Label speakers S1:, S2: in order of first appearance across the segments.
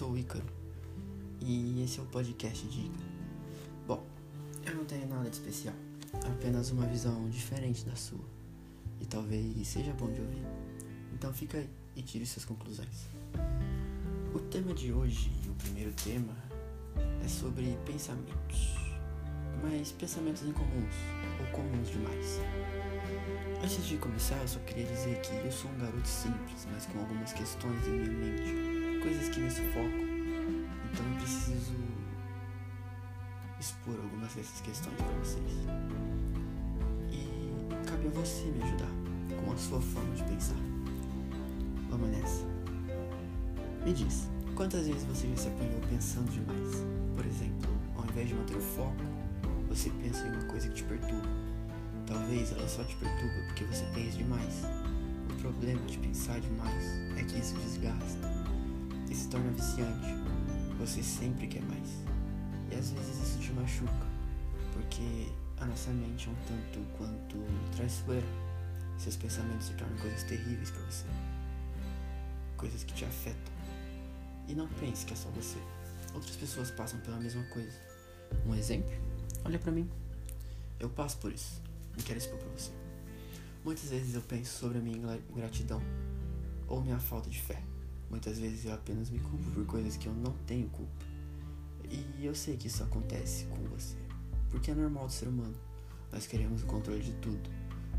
S1: sou o Ícaro e esse é o podcast Ícaro. Bom, eu não tenho nada de especial, apenas uma visão diferente da sua e talvez seja bom de ouvir. Então fica aí e tire suas conclusões. O tema de hoje, o primeiro tema, é sobre pensamentos, mas pensamentos incomuns ou comuns demais. Antes de começar, eu só queria dizer que eu sou um garoto simples, mas com algumas questões em minha mente, coisas que me sufocam. Então eu preciso expor algumas dessas questões para vocês. E cabe a você me ajudar com a sua forma de pensar. Vamos nessa. Me diz, quantas vezes você já se apanhou pensando demais? Por exemplo, ao invés de manter o foco, você pensa em uma coisa que te perturba Talvez ela só te perturba porque você pensa demais. O problema de pensar demais é que isso desgasta e se torna viciante. Você sempre quer mais. E às vezes isso te machuca, porque a nossa mente é um tanto quanto traiçoeira. Seus pensamentos se tornam coisas terríveis para você, coisas que te afetam. E não pense que é só você. Outras pessoas passam pela mesma coisa. Um exemplo? Olha para mim. Eu passo por isso e quero expor para você. Muitas vezes eu penso sobre a minha ingratidão ou minha falta de fé. Muitas vezes eu apenas me culpo por coisas que eu não tenho culpa. E eu sei que isso acontece com você, porque é normal do ser humano. Nós queremos o controle de tudo,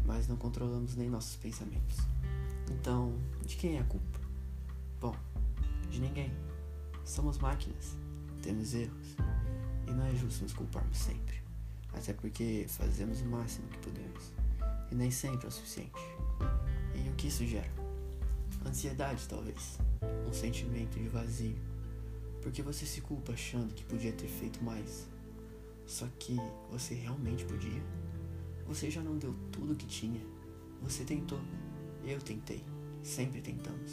S1: mas não controlamos nem nossos pensamentos. Então, de quem é a culpa? Bom, de ninguém. Somos máquinas, temos erros, e não é justo nos culparmos sempre até porque fazemos o máximo que podemos, e nem sempre é o suficiente. E o que isso gera? Ansiedade, talvez, um sentimento de vazio, porque você se culpa achando que podia ter feito mais. Só que você realmente podia? Você já não deu tudo o que tinha? Você tentou, eu tentei, sempre tentamos.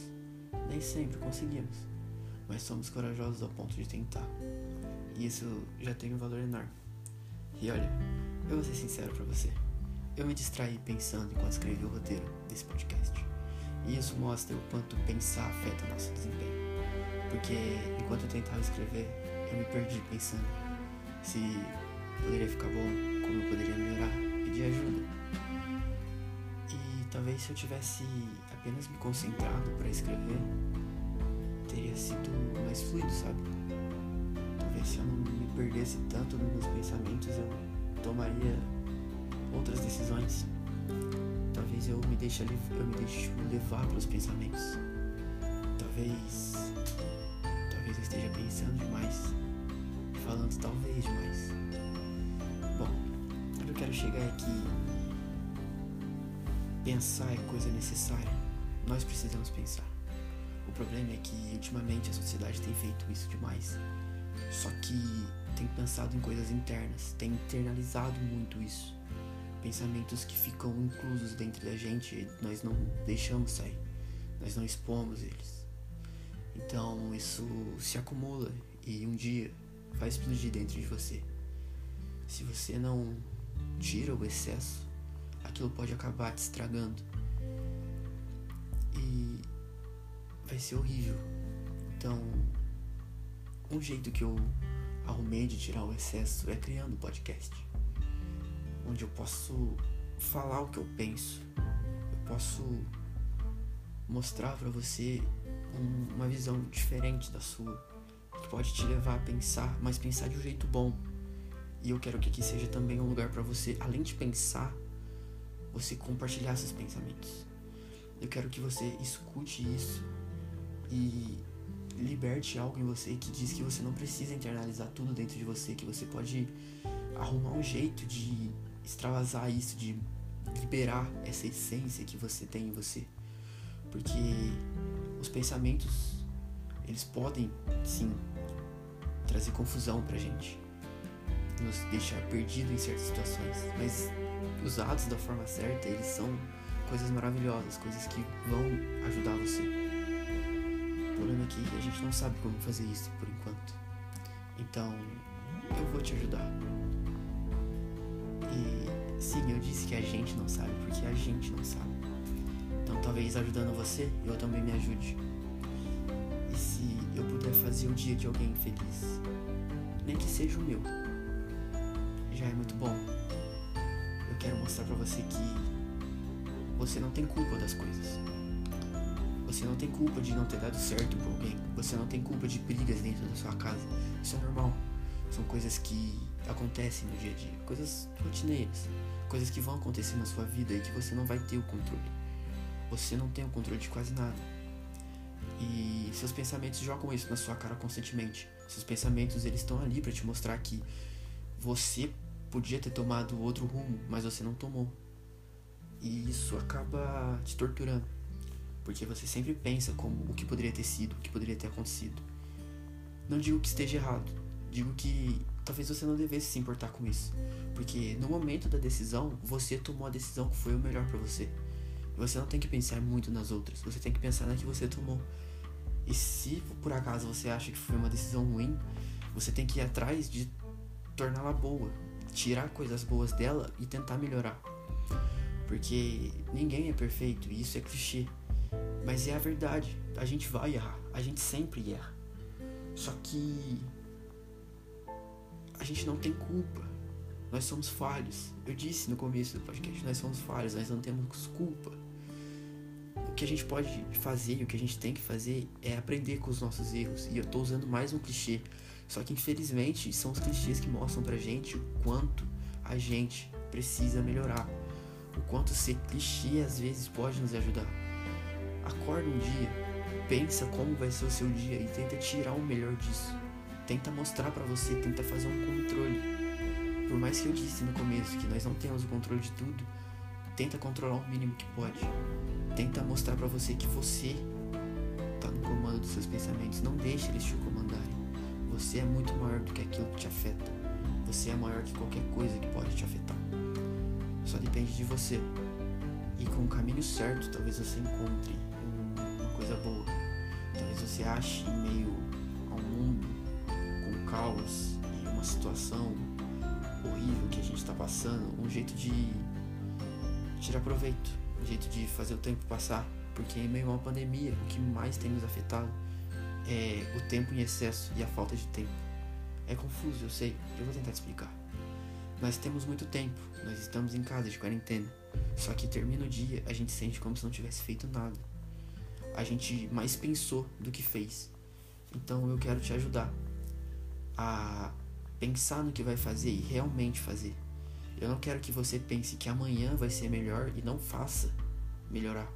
S1: Nem sempre conseguimos, mas somos corajosos ao ponto de tentar. E isso já tem um valor enorme. E olha, eu vou ser sincero para você. Eu me distraí pensando enquanto escrevi o roteiro desse podcast. E isso mostra o quanto pensar afeta o nosso desempenho. Porque enquanto eu tentava escrever, eu me perdi pensando se poderia ficar bom, como eu poderia melhorar, pedir ajuda. E talvez se eu tivesse apenas me concentrado para escrever, teria sido mais fluido, sabe? Talvez se eu não perdesse tanto nos meus pensamentos, eu tomaria outras decisões. Talvez eu me deixe, eu me deixe levar pelos pensamentos. Talvez. Talvez eu esteja pensando demais. Falando talvez demais. Bom, eu quero chegar aqui. Pensar é coisa necessária. Nós precisamos pensar. O problema é que ultimamente a sociedade tem feito isso demais. Só que tem pensado em coisas internas, tem internalizado muito isso. Pensamentos que ficam inclusos dentro da gente nós não deixamos sair, nós não expomos eles. Então isso se acumula e um dia vai explodir dentro de você. Se você não tira o excesso, aquilo pode acabar te estragando. E vai ser horrível. Então, um jeito que eu arrumei de tirar o excesso é criando podcast. Onde eu posso falar o que eu penso. Eu posso mostrar para você um, uma visão diferente da sua. Que pode te levar a pensar, mas pensar de um jeito bom. E eu quero que aqui seja também um lugar para você, além de pensar, você compartilhar seus pensamentos. Eu quero que você escute isso e liberte algo em você que diz que você não precisa internalizar tudo dentro de você, que você pode arrumar um jeito de extravasar isso, de liberar essa essência que você tem em você. Porque os pensamentos, eles podem sim trazer confusão pra gente, nos deixar perdido em certas situações, mas usados da forma certa, eles são coisas maravilhosas, coisas que vão ajudar você problema é que a gente não sabe como fazer isso por enquanto. Então, eu vou te ajudar. E sim, eu disse que a gente não sabe, porque a gente não sabe. Então, talvez ajudando você, eu também me ajude. E se eu puder fazer o dia de alguém feliz, nem que seja o meu, já é muito bom. Eu quero mostrar para você que você não tem culpa das coisas. Você não tem culpa de não ter dado certo com alguém. Você não tem culpa de brigas dentro da sua casa. Isso é normal. São coisas que acontecem no dia a dia, coisas rotineiras, coisas que vão acontecer na sua vida e que você não vai ter o controle. Você não tem o controle de quase nada. E seus pensamentos jogam isso na sua cara constantemente. Seus pensamentos eles estão ali para te mostrar que você podia ter tomado outro rumo, mas você não tomou. E isso acaba te torturando. Porque você sempre pensa como o que poderia ter sido, o que poderia ter acontecido. Não digo que esteja errado, digo que talvez você não devesse se importar com isso. Porque no momento da decisão, você tomou a decisão que foi o melhor para você. Você não tem que pensar muito nas outras, você tem que pensar na que você tomou. E se por acaso você acha que foi uma decisão ruim, você tem que ir atrás de torná-la boa, tirar coisas boas dela e tentar melhorar. Porque ninguém é perfeito, e isso é clichê. Mas é a verdade. A gente vai errar, a gente sempre erra. Só que a gente não tem culpa. Nós somos falhos. Eu disse no começo do podcast, nós somos falhos, nós não temos culpa que a gente pode fazer e o que a gente tem que fazer é aprender com os nossos erros. E eu tô usando mais um clichê. Só que infelizmente são os clichês que mostram pra gente o quanto a gente precisa melhorar. O quanto ser clichê às vezes pode nos ajudar. Acorda um dia, pensa como vai ser o seu dia e tenta tirar o melhor disso. Tenta mostrar para você, tenta fazer um controle. Por mais que eu disse no começo que nós não temos o controle de tudo, tenta controlar o mínimo que pode tenta mostrar para você que você tá no comando dos seus pensamentos. Não deixe eles te comandarem. Você é muito maior do que aquilo que te afeta. Você é maior que qualquer coisa que pode te afetar. Só depende de você. E com o caminho certo, talvez você encontre uma coisa boa. Talvez você ache em meio ao mundo caos e uma situação horrível que a gente está passando, um jeito de tirar proveito um jeito de fazer o tempo passar, porque em meio a uma pandemia, o que mais tem nos afetado é o tempo em excesso e a falta de tempo. É confuso, eu sei, eu vou tentar te explicar. Nós temos muito tempo, nós estamos em casa de quarentena, só que termina o dia, a gente sente como se não tivesse feito nada. A gente mais pensou do que fez. Então eu quero te ajudar a pensar no que vai fazer e realmente fazer. Eu não quero que você pense que amanhã vai ser melhor e não faça melhorar.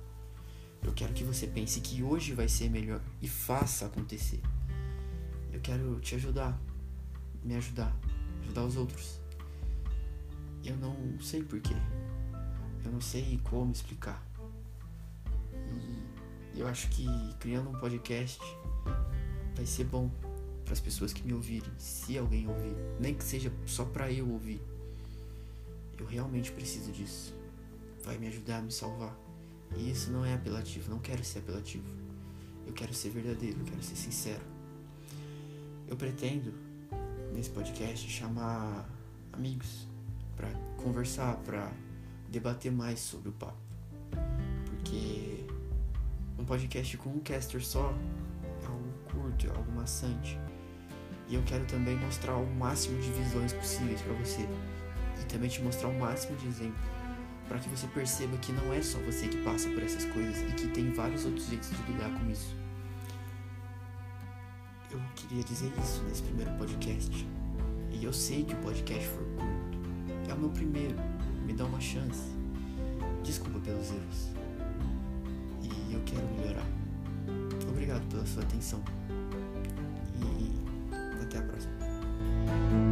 S1: Eu quero que você pense que hoje vai ser melhor e faça acontecer. Eu quero te ajudar, me ajudar, ajudar os outros. Eu não sei porquê. Eu não sei como explicar. E eu acho que criando um podcast vai ser bom para as pessoas que me ouvirem, se alguém ouvir, nem que seja só para eu ouvir. Eu realmente preciso disso. Vai me ajudar a me salvar. E isso não é apelativo, não quero ser apelativo. Eu quero ser verdadeiro, eu quero ser sincero. Eu pretendo, nesse podcast, chamar amigos para conversar, para debater mais sobre o papo. Porque um podcast com um caster só é algo curto, é algo maçante. E eu quero também mostrar o máximo de visões possíveis para você e também te mostrar o máximo de exemplo para que você perceba que não é só você que passa por essas coisas e que tem vários outros jeitos de lidar com isso. Eu queria dizer isso nesse primeiro podcast. E eu sei que o podcast foi curto. É o meu primeiro. Me dá uma chance. Desculpa pelos erros. E eu quero melhorar. Obrigado pela sua atenção. E até a próxima.